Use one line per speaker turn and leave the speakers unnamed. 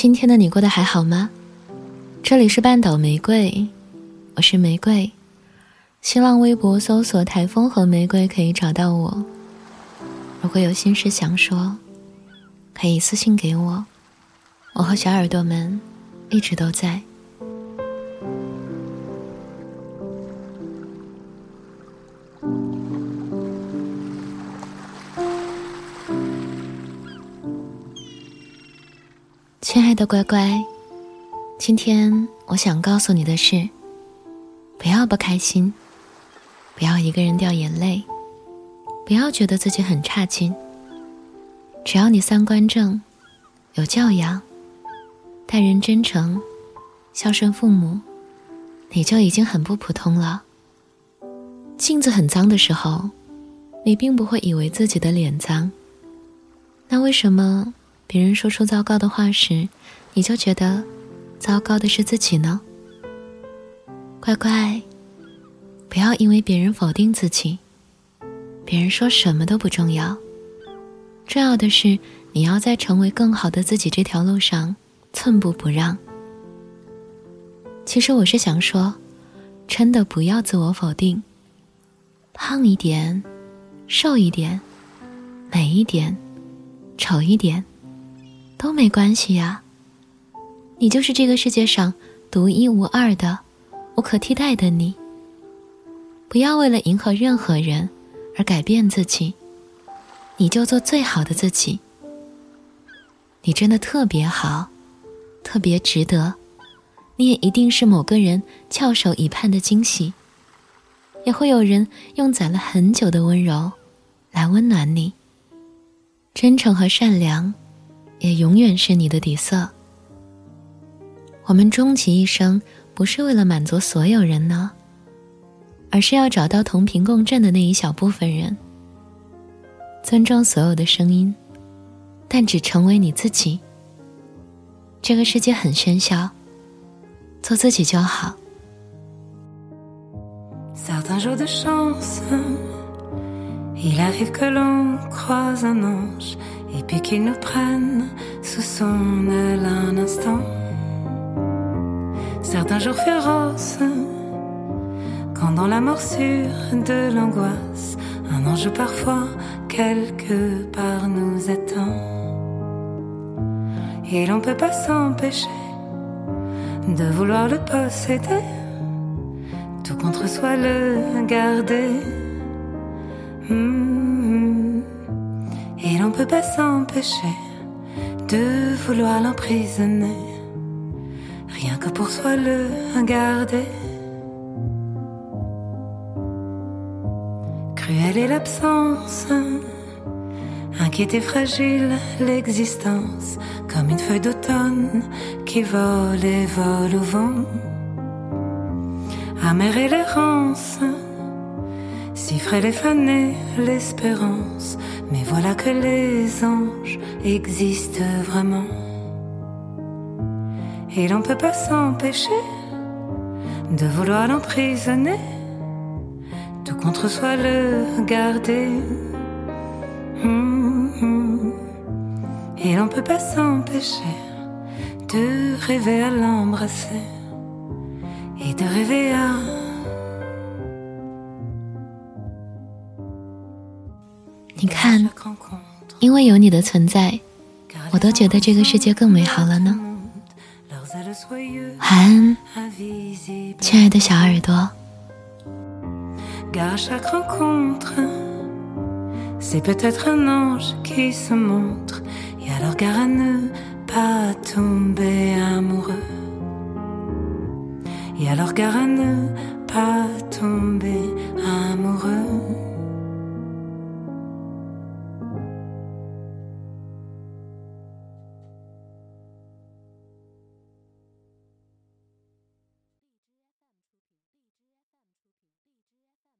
今天的你过得还好吗？这里是半岛玫瑰，我是玫瑰。新浪微博搜索“台风和玫瑰”可以找到我。如果有心事想说，可以私信给我。我和小耳朵们一直都在。亲爱的乖乖，今天我想告诉你的是：不要不开心，不要一个人掉眼泪，不要觉得自己很差劲。只要你三观正，有教养，待人真诚，孝顺父母，你就已经很不普通了。镜子很脏的时候，你并不会以为自己的脸脏。那为什么？别人说出糟糕的话时，你就觉得糟糕的是自己呢？乖乖，不要因为别人否定自己，别人说什么都不重要，重要的是你要在成为更好的自己这条路上寸步不让。其实我是想说，真的不要自我否定，胖一点，瘦一点，美一点，丑一点。都没关系呀，你就是这个世界上独一无二的、无可替代的你。不要为了迎合任何人而改变自己，你就做最好的自己。你真的特别好，特别值得，你也一定是某个人翘首以盼的惊喜，也会有人用攒了很久的温柔来温暖你。真诚和善良。也永远是你的底色。我们终其一生，不是为了满足所有人呢，而是要找到同频共振的那一小部分人。尊重所有的声音，但只成为你自己。这个世界很喧嚣，做自己就好。
Et puis qu'il nous prenne sous son aile un instant. Certains jours féroces, quand dans la morsure de l'angoisse, un ange parfois quelque part nous attend. Et l'on peut pas s'empêcher de vouloir le posséder, tout contre soi le garder. Hmm et l'on peut pas s'empêcher de vouloir l'emprisonner, rien que pour soi le garder. Cruelle est l'absence, inquiète et fragile l'existence, comme une feuille d'automne qui vole et vole au vent. Amère est l'errance, si frêle et fanée l'espérance mais voilà que les anges existent vraiment. Et l'on peut pas s'empêcher de vouloir l'emprisonner, tout contre soi le garder. Hum, hum. Et l'on peut pas s'empêcher de rêver à l'embrasser et de rêver à
你看，因为有你的存在，我都觉得这个世界更美好了呢。晚安，亲爱的小耳朵。
pas tomber